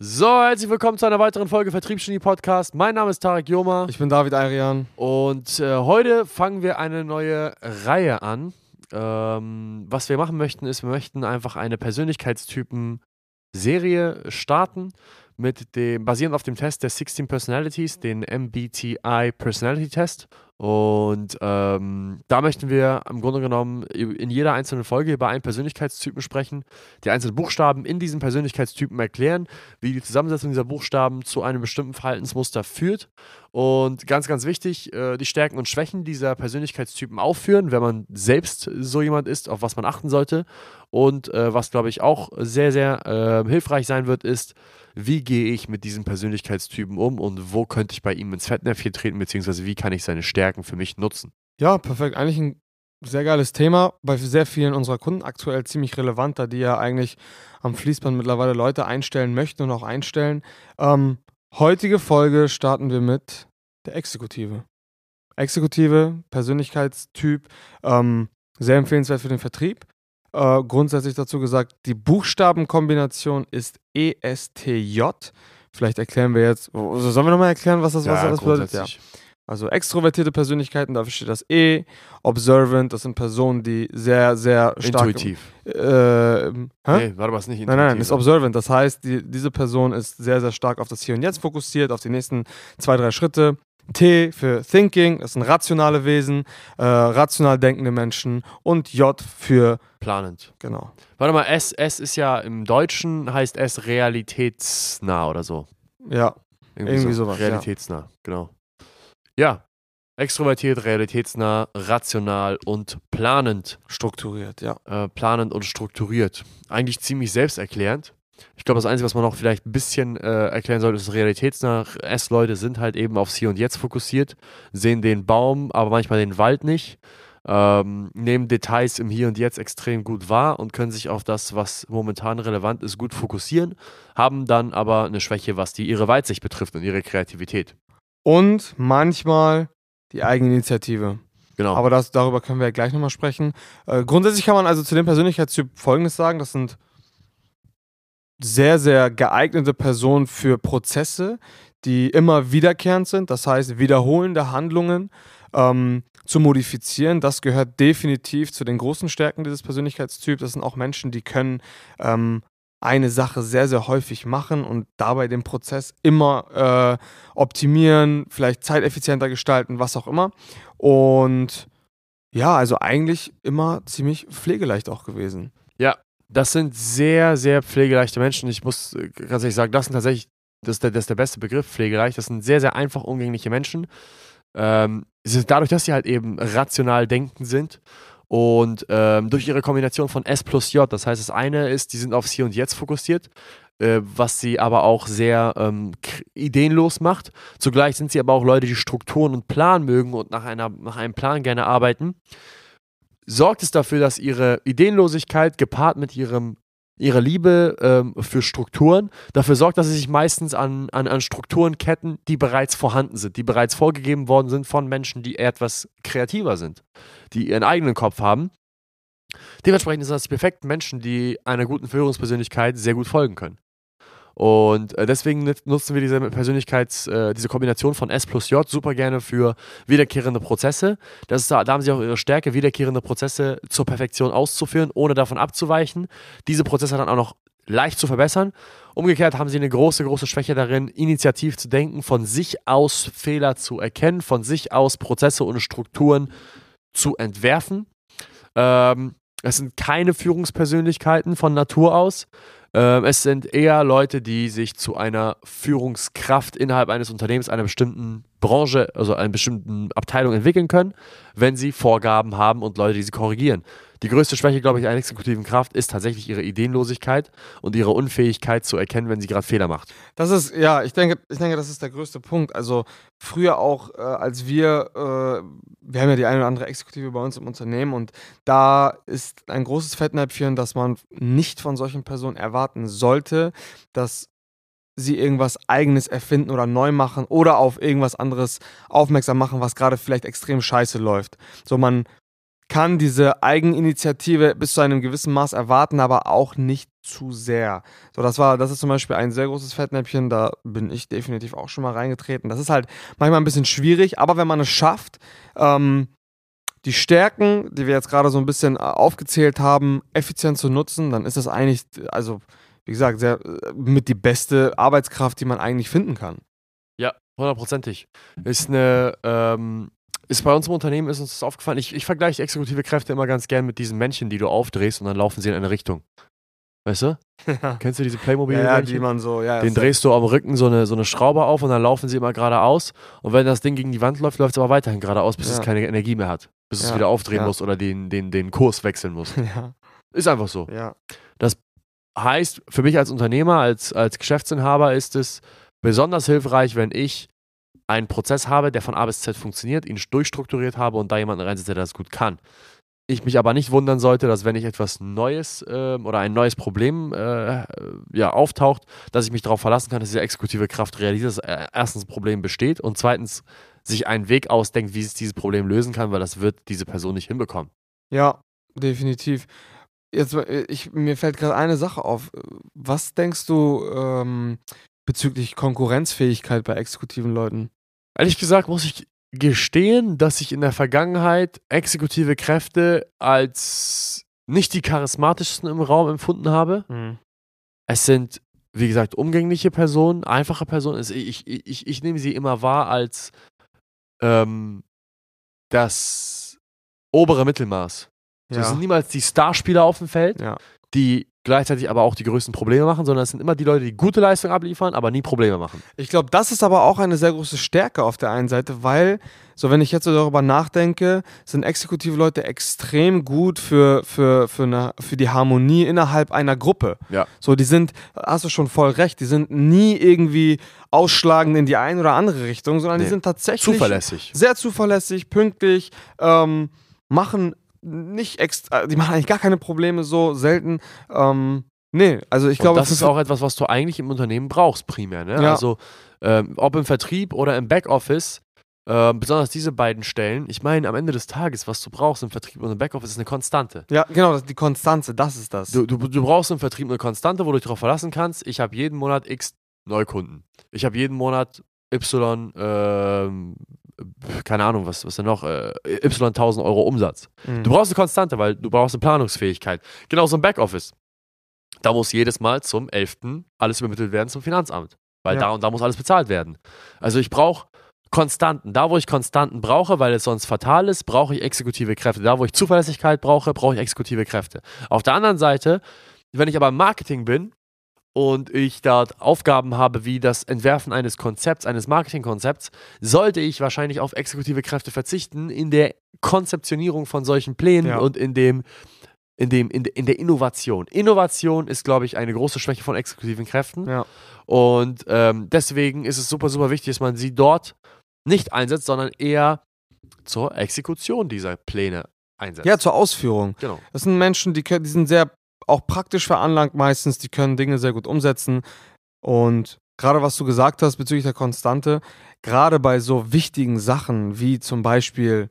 So, herzlich willkommen zu einer weiteren Folge Vertriebsgenie Podcast. Mein Name ist Tarek Joma Ich bin David Arian. und äh, heute fangen wir eine neue Reihe an. Ähm, was wir machen möchten, ist, wir möchten einfach eine Persönlichkeitstypen-Serie starten mit dem, basierend auf dem Test der 16 Personalities, den MBTI Personality Test. Und ähm, da möchten wir im Grunde genommen in jeder einzelnen Folge über einen Persönlichkeitstypen sprechen, die einzelnen Buchstaben in diesen Persönlichkeitstypen erklären, wie die Zusammensetzung dieser Buchstaben zu einem bestimmten Verhaltensmuster führt. Und ganz, ganz wichtig, äh, die Stärken und Schwächen dieser Persönlichkeitstypen aufführen, wenn man selbst so jemand ist, auf was man achten sollte. Und äh, was, glaube ich, auch sehr, sehr äh, hilfreich sein wird, ist, wie gehe ich mit diesem Persönlichkeitstypen um und wo könnte ich bei ihm ins Fettnäpfchen treten, beziehungsweise wie kann ich seine Stärken für mich nutzen. Ja, perfekt. Eigentlich ein sehr geiles Thema. Bei sehr vielen unserer Kunden aktuell ziemlich relevant, da die ja eigentlich am Fließband mittlerweile Leute einstellen möchten und auch einstellen. Ähm, heutige Folge starten wir mit der Exekutive. Exekutive, Persönlichkeitstyp, ähm, sehr empfehlenswert für den Vertrieb. Äh, grundsätzlich dazu gesagt, die Buchstabenkombination ist ESTJ. Vielleicht erklären wir jetzt, sollen wir nochmal erklären, was das, was das bedeutet? Ja. Also extrovertierte Persönlichkeiten, dafür steht das E. Observant, das sind Personen, die sehr, sehr stark. Intuitiv. Äh? Nee, warte mal, ist nicht intuitiv. Nein, nein, ist observant. Das heißt, die, diese Person ist sehr, sehr stark auf das Hier und Jetzt fokussiert, auf die nächsten zwei, drei Schritte. T für Thinking, das sind rationale Wesen, äh, rational denkende Menschen. Und J für Planend. Genau. Warte mal, S, S ist ja im Deutschen, heißt S realitätsnah oder so. Ja, Irgendwie sowas, ja. Realitätsnah, genau. Ja, extrovertiert, realitätsnah, rational und planend. strukturiert, ja. Äh, planend und strukturiert. Eigentlich ziemlich selbsterklärend. Ich glaube, das Einzige, was man noch vielleicht ein bisschen äh, erklären sollte, ist realitätsnah. S-Leute sind halt eben aufs Hier und Jetzt fokussiert, sehen den Baum, aber manchmal den Wald nicht, ähm, nehmen Details im Hier und Jetzt extrem gut wahr und können sich auf das, was momentan relevant ist, gut fokussieren, haben dann aber eine Schwäche, was die ihre Weitsicht betrifft und ihre Kreativität. Und manchmal die Eigeninitiative. Genau. Aber das, darüber können wir ja gleich nochmal sprechen. Äh, grundsätzlich kann man also zu dem Persönlichkeitstyp Folgendes sagen: Das sind sehr, sehr geeignete Personen für Prozesse, die immer wiederkehrend sind. Das heißt, wiederholende Handlungen ähm, zu modifizieren. Das gehört definitiv zu den großen Stärken dieses Persönlichkeitstyps. Das sind auch Menschen, die können ähm, eine Sache sehr, sehr häufig machen und dabei den Prozess immer äh, optimieren, vielleicht zeiteffizienter gestalten, was auch immer. Und ja, also eigentlich immer ziemlich pflegeleicht auch gewesen. Ja, das sind sehr, sehr pflegeleichte Menschen. Ich muss äh, ganz ehrlich sagen, das sind tatsächlich, das ist der, das ist der beste Begriff, pflegeleicht. Das sind sehr, sehr einfach umgängliche Menschen. Ähm, dadurch, dass sie halt eben rational denken sind und ähm, durch ihre Kombination von S plus J, das heißt, das eine ist, die sind aufs Hier und Jetzt fokussiert, äh, was sie aber auch sehr ähm, ideenlos macht. Zugleich sind sie aber auch Leute, die Strukturen und Plan mögen und nach, einer, nach einem Plan gerne arbeiten. Sorgt es dafür, dass ihre Ideenlosigkeit gepaart mit ihrem ihrer Liebe ähm, für Strukturen dafür sorgt, dass sie sich meistens an, an, an Strukturen ketten, die bereits vorhanden sind, die bereits vorgegeben worden sind von Menschen, die etwas kreativer sind, die ihren eigenen Kopf haben. Dementsprechend sind das die perfekten Menschen, die einer guten Führungspersönlichkeit sehr gut folgen können. Und äh, deswegen nut- nutzen wir diese Persönlichkeits, äh, diese Kombination von S plus J super gerne für wiederkehrende Prozesse. Das ist, da, da haben sie auch ihre Stärke, wiederkehrende Prozesse zur Perfektion auszuführen, ohne davon abzuweichen. Diese Prozesse dann auch noch leicht zu verbessern. Umgekehrt haben sie eine große, große Schwäche darin, initiativ zu denken, von sich aus Fehler zu erkennen, von sich aus Prozesse und Strukturen zu entwerfen. Ähm, es sind keine Führungspersönlichkeiten von Natur aus. Ähm, es sind eher Leute, die sich zu einer Führungskraft innerhalb eines Unternehmens, einer bestimmten Branche, also einer bestimmten Abteilung entwickeln können, wenn sie Vorgaben haben und Leute, die sie korrigieren. Die größte Schwäche, glaube ich, einer exekutiven Kraft ist tatsächlich ihre Ideenlosigkeit und ihre Unfähigkeit zu erkennen, wenn sie gerade Fehler macht. Das ist, ja, ich denke, ich denke, das ist der größte Punkt. Also früher auch, äh, als wir, äh, wir haben ja die eine oder andere Exekutive bei uns im Unternehmen und da ist ein großes Fettnäpfchen, dass man nicht von solchen Personen erwarten sollte, dass sie irgendwas eigenes erfinden oder neu machen oder auf irgendwas anderes aufmerksam machen, was gerade vielleicht extrem scheiße läuft. So man kann diese Eigeninitiative bis zu einem gewissen Maß erwarten, aber auch nicht zu sehr. So, das war, das ist zum Beispiel ein sehr großes Fettnäpfchen, da bin ich definitiv auch schon mal reingetreten. Das ist halt manchmal ein bisschen schwierig, aber wenn man es schafft, ähm, die Stärken, die wir jetzt gerade so ein bisschen äh, aufgezählt haben, effizient zu nutzen, dann ist das eigentlich, also wie gesagt, sehr, äh, mit die beste Arbeitskraft, die man eigentlich finden kann. Ja, hundertprozentig. Ist eine, ähm, ist bei uns im Unternehmen ist uns das aufgefallen. Ich, ich vergleiche exekutive Kräfte immer ganz gern mit diesen Männchen, die du aufdrehst und dann laufen sie in eine Richtung. Weißt du? Ja. Kennst du diese playmobil Ja, ja, die man so, ja. Den das- drehst du am Rücken so eine, so eine Schraube auf und dann laufen sie immer geradeaus. Und wenn das Ding gegen die Wand läuft, läuft es aber weiterhin geradeaus, bis es Ja. keine Energie mehr hat. Bis es wieder aufdrehen muss oder den, den, den Kurs wechseln muss. Ja, Ist einfach so. ja. Heißt, für mich als Unternehmer, als, als Geschäftsinhaber ist es besonders hilfreich, wenn ich einen Prozess habe, der von A bis Z funktioniert, ihn durchstrukturiert habe und da jemanden reinsetze, der das gut kann. Ich mich aber nicht wundern sollte, dass wenn ich etwas Neues ähm, oder ein neues Problem äh, ja, auftaucht, dass ich mich darauf verlassen kann, dass diese exekutive Kraft realisiert, dass äh, erstens ein Problem besteht und zweitens sich einen Weg ausdenkt, wie es dieses Problem lösen kann, weil das wird diese Person nicht hinbekommen. Ja, definitiv. Jetzt, äh, ich, mir fällt gerade eine Sache auf. Was denkst du ähm, bezüglich Konkurrenzfähigkeit bei exekutiven Leuten? Ehrlich gesagt muss ich gestehen, dass ich in der Vergangenheit exekutive Kräfte als nicht die charismatischsten im Raum empfunden habe. Es sind, wie gesagt, umgängliche Personen, einfache Personen. Ich, ich, ich, ich nehme sie immer wahr als ähm, das obere Mittelmaß. So, Es sind niemals die Starspieler auf dem Feld, Ja. die gleichzeitig aber auch die größten Probleme machen, sondern es sind immer die Leute, die gute Leistung abliefern, aber nie Probleme machen. Ich glaube, das ist aber auch eine sehr große Stärke auf der einen Seite, weil, so wenn ich jetzt so darüber nachdenke, sind exekutive Leute extrem gut für, für, für, eine, für die Harmonie innerhalb einer Gruppe. Ja. So, die sind, hast du schon voll recht, die sind nie irgendwie ausschlagend in die eine oder andere Richtung, sondern die Nee. sind tatsächlich Zuverlässig. sehr zuverlässig, pünktlich, ähm, machen nicht extra, die machen eigentlich gar keine Probleme so selten. Ähm, nee, also ich glaube, das ist auch etwas, was du eigentlich im Unternehmen brauchst, primär. Ne? Ja. Also, ähm, ob im Vertrieb oder im Backoffice, ähm, besonders diese beiden Stellen, ich meine, am Ende des Tages, was du brauchst im Vertrieb und im Backoffice, ist eine Konstante. ja, genau, das- die Konstanze, das ist das. Du, du, du brauchst im Vertrieb eine Konstante, wo du dich darauf verlassen kannst. Ich habe jeden Monat x Neukunden. Ich habe jeden Monat y, ähm, keine Ahnung, was, was denn noch, äh, y 1000 Euro Umsatz. Mhm. Du brauchst eine Konstante, weil du brauchst eine Planungsfähigkeit. Genauso im Backoffice. Da muss jedes Mal zum 11. alles übermittelt werden zum Finanzamt. Weil Ja. da und da muss alles bezahlt werden. Also ich brauche Konstanten. Da, wo ich Konstanten brauche, weil es sonst fatal ist, brauche ich exekutive Kräfte. Da, wo ich Zuverlässigkeit brauche, brauche ich exekutive Kräfte. Auf der anderen Seite, wenn ich aber im Marketing bin und ich dort Aufgaben habe wie das Entwerfen eines Konzepts, eines Marketingkonzepts, sollte ich wahrscheinlich auf exekutive Kräfte verzichten in der Konzeptionierung von solchen Plänen Ja. und in dem in, dem, in, in der Innovation. Innovation ist, glaube ich, eine große Schwäche von exekutiven Kräften. Ja. Und ähm, deswegen ist es super, super wichtig, dass man sie dort nicht einsetzt, sondern eher zur Exekution dieser Pläne einsetzt. Ja, zur Ausführung. genau. Das sind Menschen, die, die sind sehr auch praktisch veranlagt meistens, die können Dinge sehr gut umsetzen. Und gerade was du gesagt hast bezüglich der Konstante, gerade bei so wichtigen Sachen wie zum Beispiel,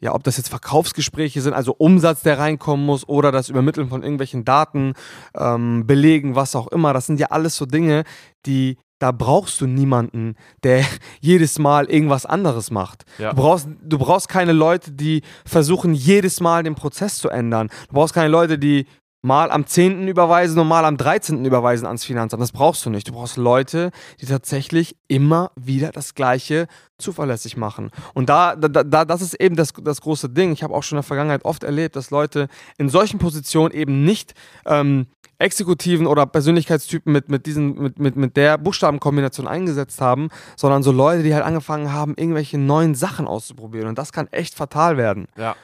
ja, ob das jetzt Verkaufsgespräche sind, also Umsatz, der reinkommen muss oder das Übermitteln von irgendwelchen Daten, ähm, Belegen, was auch immer, das sind ja alles so Dinge, die da brauchst du niemanden, der jedes Mal irgendwas anderes macht. Ja. Du, brauchst, du brauchst keine Leute, die versuchen, jedes Mal den Prozess zu ändern. Du brauchst keine Leute, die mal am 10. überweisen und mal am 13. überweisen ans Finanzamt. Das brauchst du nicht. Du brauchst Leute, die tatsächlich immer wieder das Gleiche zuverlässig machen. Und da, da, da das ist eben das, das große Ding. Ich habe auch schon in der Vergangenheit oft erlebt, dass Leute in solchen Positionen eben nicht ähm, Exekutiven oder Persönlichkeitstypen mit, mit, diesen, mit, mit, mit der Buchstabenkombination eingesetzt haben, sondern so Leute, die halt angefangen haben, irgendwelche neuen Sachen auszuprobieren. Und das kann echt fatal werden. Ja.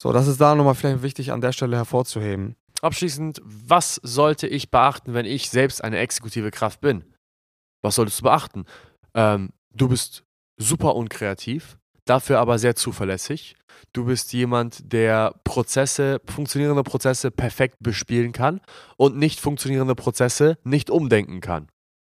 So, das ist da nochmal vielleicht wichtig an der Stelle hervorzuheben. Abschließend, was sollte ich beachten, wenn ich selbst eine exekutive Kraft bin? Was solltest du beachten? Ähm, du bist super unkreativ, dafür aber sehr zuverlässig. Du bist jemand, der Prozesse, funktionierende Prozesse perfekt bespielen kann und nicht funktionierende Prozesse nicht umdenken kann.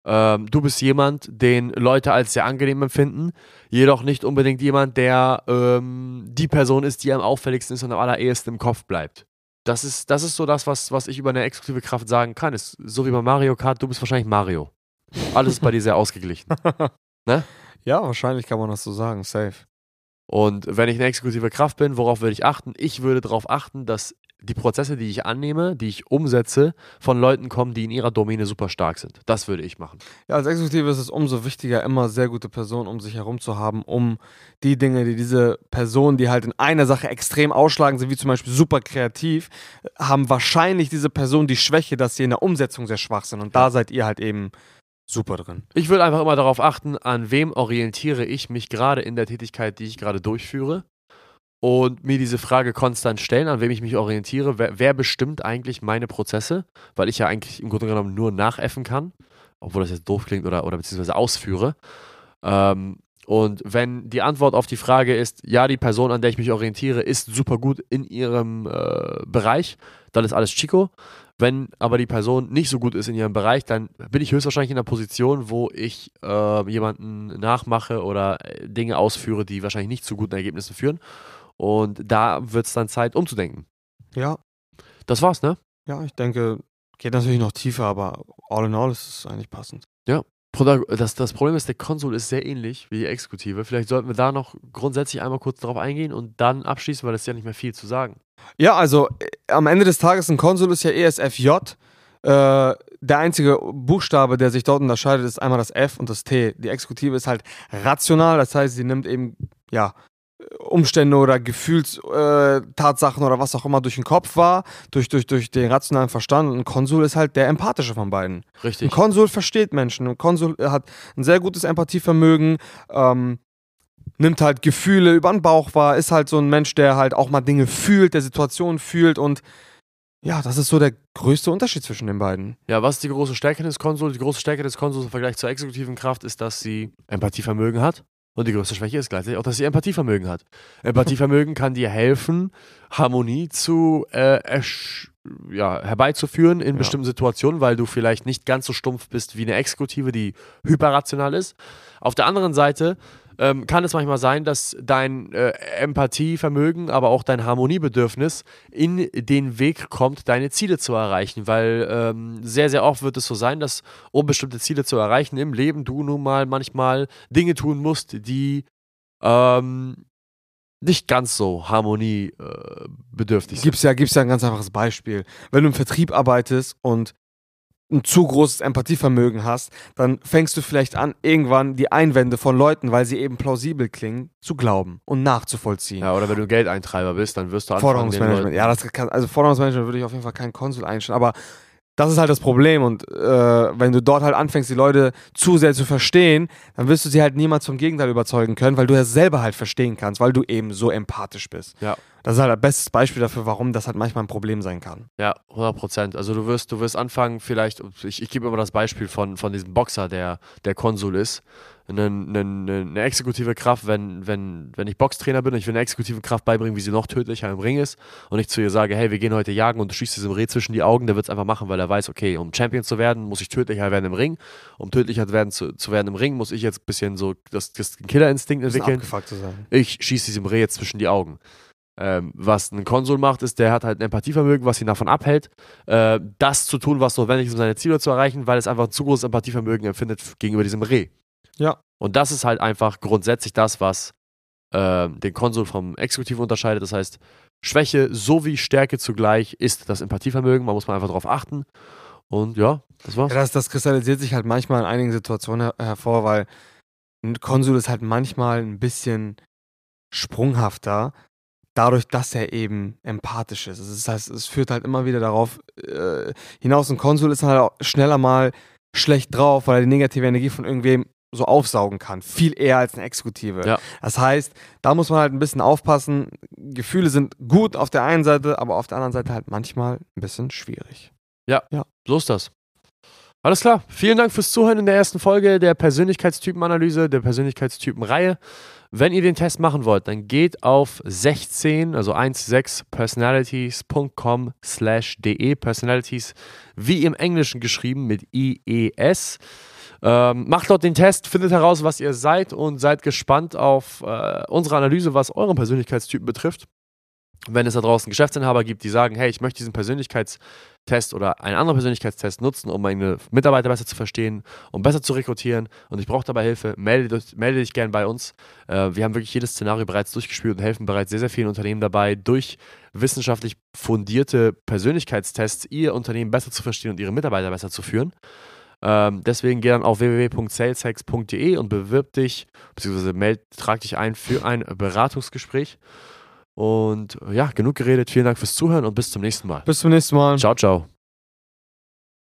Ähm, du bist jemand, den Leute als sehr angenehm empfinden, jedoch nicht unbedingt jemand, der ähm, die Person ist, die am auffälligsten ist und am allerersten im Kopf bleibt. Das ist, das ist so das, was, was ich über eine exklusive Kraft sagen kann. Ist so wie bei Mario Kart, du bist wahrscheinlich Mario. Alles ist bei dir sehr ausgeglichen. Ne? Ja, wahrscheinlich kann man das so sagen, safe. Und wenn ich eine exklusive Kraft bin, worauf würde ich achten? Ich würde darauf achten, dass die Prozesse, die ich annehme, die ich umsetze, von Leuten kommen, die in ihrer Domäne super stark sind. Das würde ich machen. Ja, als Exekutive ist es umso wichtiger, immer sehr gute Personen um sich herum zu haben, um die Dinge, die diese Personen, die halt in einer Sache extrem ausschlagen sind, wie zum Beispiel super kreativ, haben wahrscheinlich diese Person die Schwäche, dass sie in der Umsetzung sehr schwach sind. Und da seid ihr halt eben super drin. Ich würde einfach immer darauf achten, an wem orientiere ich mich gerade in der Tätigkeit, die ich gerade durchführe. Und mir diese Frage konstant stellen, an wem ich mich orientiere. Wer, wer, bestimmt eigentlich meine Prozesse? Weil ich ja eigentlich im Grunde genommen nur nachäffen kann, obwohl das jetzt doof klingt oder, oder beziehungsweise ausführe. Ähm, und wenn die Antwort auf die Frage ist, ja, die Person, an der ich mich orientiere, ist super gut in ihrem äh, Bereich, dann ist alles Chico. Wenn aber die Person nicht so gut ist in ihrem Bereich, dann bin ich höchstwahrscheinlich in einer Position, wo ich äh, jemanden nachmache oder äh, Dinge ausführe, die wahrscheinlich nicht zu guten Ergebnissen führen. Und da wird es dann Zeit umzudenken. Ja. Das war's, ne? Ja, ich denke, geht natürlich noch tiefer, aber all in all ist es eigentlich passend. Ja. Das, das Problem ist, der Konsul ist sehr ähnlich wie die Exekutive. Vielleicht sollten wir da noch grundsätzlich einmal kurz drauf eingehen und dann abschließen, weil es ist ja nicht mehr viel zu sagen. Ja, also äh, am Ende des Tages, ein Konsul ist ja ESFJ. Äh, der einzige Buchstabe, der sich dort unterscheidet, ist einmal das F und das T. Die Exekutive ist halt rational, das heißt, sie nimmt eben, ja, Umstände oder Gefühlstatsachen äh, oder was auch immer durch den Kopf war, durch, durch, durch den rationalen Verstand. Und ein Konsul ist halt der empathische von beiden. Richtig. Ein Konsul versteht Menschen. Ein Konsul hat ein sehr gutes Empathievermögen, ähm, nimmt halt Gefühle über den Bauch wahr, ist halt so ein Mensch, der halt auch mal Dinge fühlt, der Situationen fühlt und ja, das ist so der größte Unterschied zwischen den beiden. Ja, was ist die große Stärke des Konsuls? Die große Stärke des Konsuls im Vergleich zur exekutiven Kraft ist, dass sie Empathievermögen hat. Und die größte Schwäche ist gleichzeitig auch, dass sie Empathievermögen hat. Empathievermögen kann dir helfen, Harmonie zu äh, ja, herbeizuführen in ja. bestimmten Situationen, weil du vielleicht nicht ganz so stumpf bist wie eine Exekutive, die hyperrational ist. Auf der anderen Seite ähm, kann es manchmal sein, dass dein äh, Empathievermögen, aber auch dein Harmoniebedürfnis in den Weg kommt, deine Ziele zu erreichen. Weil ähm, sehr, sehr oft wird es so sein, dass um bestimmte Ziele zu erreichen im Leben, du nun mal manchmal Dinge tun musst, die ähm, nicht ganz so harmoniebedürftig sind. Gibt's ja, gibt's ja ein ganz einfaches Beispiel. Wenn du im Vertrieb arbeitest und ein zu großes Empathievermögen hast, dann fängst du vielleicht an, irgendwann die Einwände von Leuten, weil sie eben plausibel klingen, zu glauben und nachzuvollziehen. Ja, oder wenn du Geldeintreiber bist, dann wirst du anfangen, Forderungsmanagement. Ja, das kann, also Forderungsmanagement würde ich auf jeden Fall keinen Konsul einstellen, aber das ist halt das Problem. Und äh, wenn du dort halt anfängst, die Leute zu sehr zu verstehen, dann wirst du sie halt niemals vom Gegenteil überzeugen können, weil du ja selber halt verstehen kannst, weil du eben so empathisch bist. Ja. Das ist halt das beste Beispiel dafür, warum das halt manchmal ein Problem sein kann. Ja, 100 Prozent. Also du wirst, du wirst anfangen, vielleicht, ich, ich gebe immer das Beispiel von, von diesem Boxer, der der Konsul ist eine, eine, eine, exekutive Kraft, wenn, wenn, wenn ich Boxtrainer bin und ich will eine exekutive Kraft beibringen, wie sie noch tödlicher im Ring ist und ich zu ihr sage, hey, wir gehen heute jagen und du schießt diesem Reh zwischen die Augen, der wird es einfach machen, weil er weiß, okay, um Champion zu werden, muss ich tödlicher werden im Ring. Um tödlicher werden zu, zu werden im Ring, muss ich jetzt ein bisschen so das, das Killerinstinkt entwickeln. Ich schieße diesem Reh jetzt zwischen die Augen. Ähm, was ein Konsul macht, ist, der hat halt ein Empathievermögen, was ihn davon abhält, äh, das zu tun, was notwendig ist, um seine Ziele zu erreichen, weil es einfach ein zu großes Empathievermögen empfindet gegenüber diesem Reh. Ja. Und das ist halt einfach grundsätzlich das, was äh, den Konsul vom Exekutiv unterscheidet. Das heißt, Schwäche sowie Stärke zugleich ist das Empathievermögen. Man muss mal einfach darauf achten. Und ja, das war's. Ja, das, das kristallisiert sich halt manchmal in einigen Situationen her hervor, weil ein Konsul ist halt manchmal ein bisschen sprunghafter, dadurch, dass er eben empathisch ist. Das heißt, es führt halt immer wieder darauf äh, hinaus. Ein Konsul ist halt auch schneller mal schlecht drauf, weil er die negative Energie von irgendwem so aufsaugen kann. Viel eher als eine Exekutive. Ja. Das heißt, da muss man halt ein bisschen aufpassen. Gefühle sind gut auf der einen Seite, aber auf der anderen Seite halt manchmal ein bisschen schwierig. Ja, ja. so ist das. Alles klar. Vielen Dank fürs Zuhören in der ersten Folge der Persönlichkeitstypenanalyse, der Persönlichkeitstypenreihe. Wenn ihr den Test machen wollt, dann geht auf 16, also 16personalities.com slash de, Personalities wie im Englischen geschrieben mit IES. Ähm, macht dort den Test, findet heraus, was ihr seid und seid gespannt auf äh, unsere Analyse, was euren Persönlichkeitstypen betrifft. Wenn es da draußen Geschäftsinhaber gibt, die sagen, hey, ich möchte diesen Persönlichkeitstest oder einen anderen Persönlichkeitstest nutzen, um meine Mitarbeiter besser zu verstehen, um besser zu rekrutieren und ich brauche dabei Hilfe, melde, dich, melde dich gerne bei uns. Äh, wir haben wirklich jedes Szenario bereits durchgespielt und helfen bereits sehr, sehr vielen Unternehmen dabei, durch wissenschaftlich fundierte Persönlichkeitstests ihr Unternehmen besser zu verstehen und ihre Mitarbeiter besser zu führen. Ähm, deswegen geh dann auf www.saleshacks.de und bewirb dich, beziehungsweise meld, trag dich ein für ein Beratungsgespräch. Und ja, genug geredet. Vielen Dank fürs Zuhören und bis zum nächsten Mal. Bis zum nächsten Mal. Ciao, ciao.